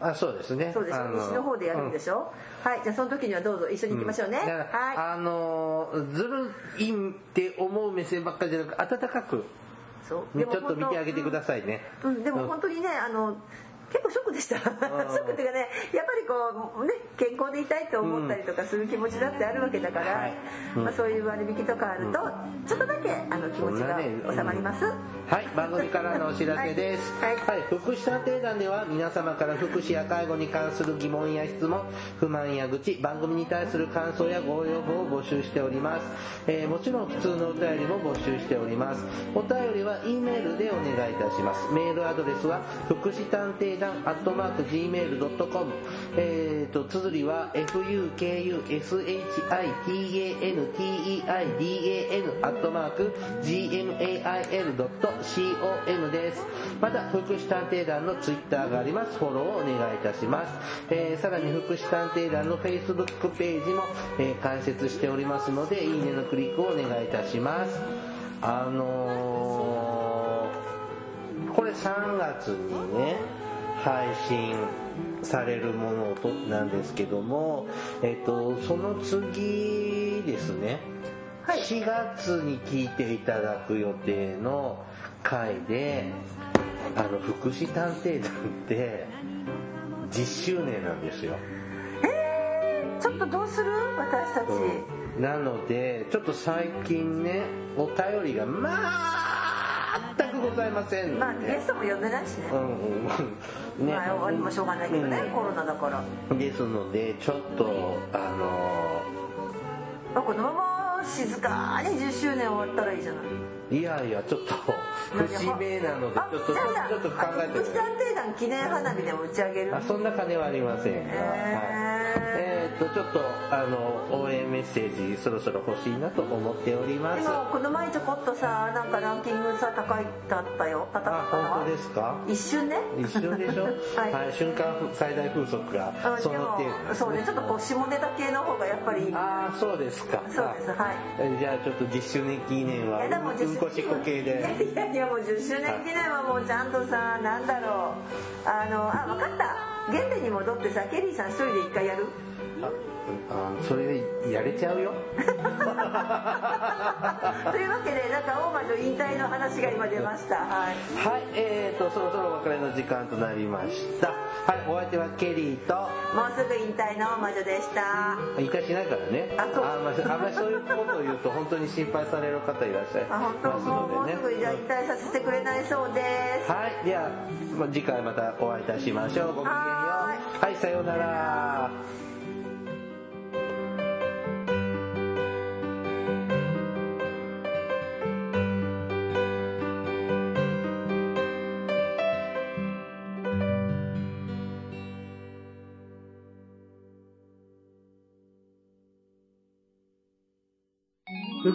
S1: あそうですね。
S2: そうでしょ
S1: あ
S2: 西の方でやるんでしょ、はい。じゃあその時にはどうぞ一緒に行きましょうね、
S1: だから
S2: はい。
S1: あのーずるいって思う目線ばっかりじゃなく温かくちょっと見てあげてくださいね。
S2: うん、でも本当にねあの結構ショックでした。ショックっていうかねやっぱりこうね健康でいたいと思ったりとかする気持ちだってあるわけだから、
S1: はい。うん。
S2: まあ、そういう割引とかあるとちょっとだけあの気持ちが収まります、
S1: はい、番組からのお知らせです。
S2: は
S1: はい。い、福祉探偵団では皆様から福祉や介護に関する疑問や質問、不満や愚痴、番組に対する感想やご要望を募集しております。えーもちろん普通のお便りも募集しております。お便りは E メールでお願いいたします。メールアドレスは福祉探偵団アットマーク Gmail.com えーと、綴りは fukushitanteidan アットマーク gmail.com です。また、福祉探偵団のツイッターがあります。フォローをお願いいたします。えーさらに福祉探偵団の Facebook ページも、えー開設しておりますので、いいねのクリックをお願いいたします。あのー、これ3月にね、配信されるものとなんですけども、えっと、その次ですね、
S2: はい。
S1: 4月に聞いていただく予定の回で、あの、福祉探偵団って10周年なんですよ。
S2: ちょっとどうする？私たち、
S1: うん。なので、ちょっと最近ね、お便りがまあ、全くございませんので。
S2: まあゲストも呼んでないしね、
S1: うんうんうん。ね。
S2: まあ終わりもしょうがないけどね、
S1: うん
S2: コロナだから
S1: ですので、ちょっと、あの
S2: まあこのまま静かに10周年終わったらいいじゃない
S1: いやいや、ちょっと、節目なので、ちょっと、ちょっと考えて
S2: 福祉探偵団記念花火でも打ち上げる
S1: あ、そんな金はありませんが、はい、えーっと、ちょっと、あの、応援メッセージ、そろそろ欲しいなと思っております。
S2: でもこの前ちょこっとさなんかランキングさ高いだったよ。高か
S1: あ、
S2: ったの
S1: 本当ですか？
S2: 一瞬ね。
S1: 一瞬でしょ？
S2: はい。
S1: はい、瞬間最大風速が
S2: あ
S1: その程度
S2: でも
S1: です
S2: そうね。ちょっとこう下ネタ系の方がやっぱり。
S1: ああ、そうですか。
S2: そうです。はい。
S1: えじゃあちょっと10周年記念は、
S2: いやでも
S1: うんこし系で。
S2: いやいやいやもう10周年記念はもうちゃんとさなんだろう。あのあ分かった。原点に戻ってさケリーさん一人で一回やる？
S1: ああそれでやれちゃうよ。
S2: というわけでなんか大魔女引退の話が今出ましたはい
S1: はい、えーと、そろそろお別れの時間となりました。はい、お相手はケリーと、
S2: もうすぐ引退の大魔女でした
S1: 引退しないからね。
S2: あそう
S1: あんまり、あんまりそういうことを言うと本当に心配される方いらっしゃい
S2: あ本当
S1: ます
S2: もうも
S1: のでね。
S2: うすぐ引退させてくれないそうです
S1: はい、では、まあ次回またお会いいたしましょう。ごきげんよう。
S2: は
S1: はい、さようなら。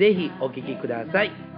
S4: ぜひお聴きください。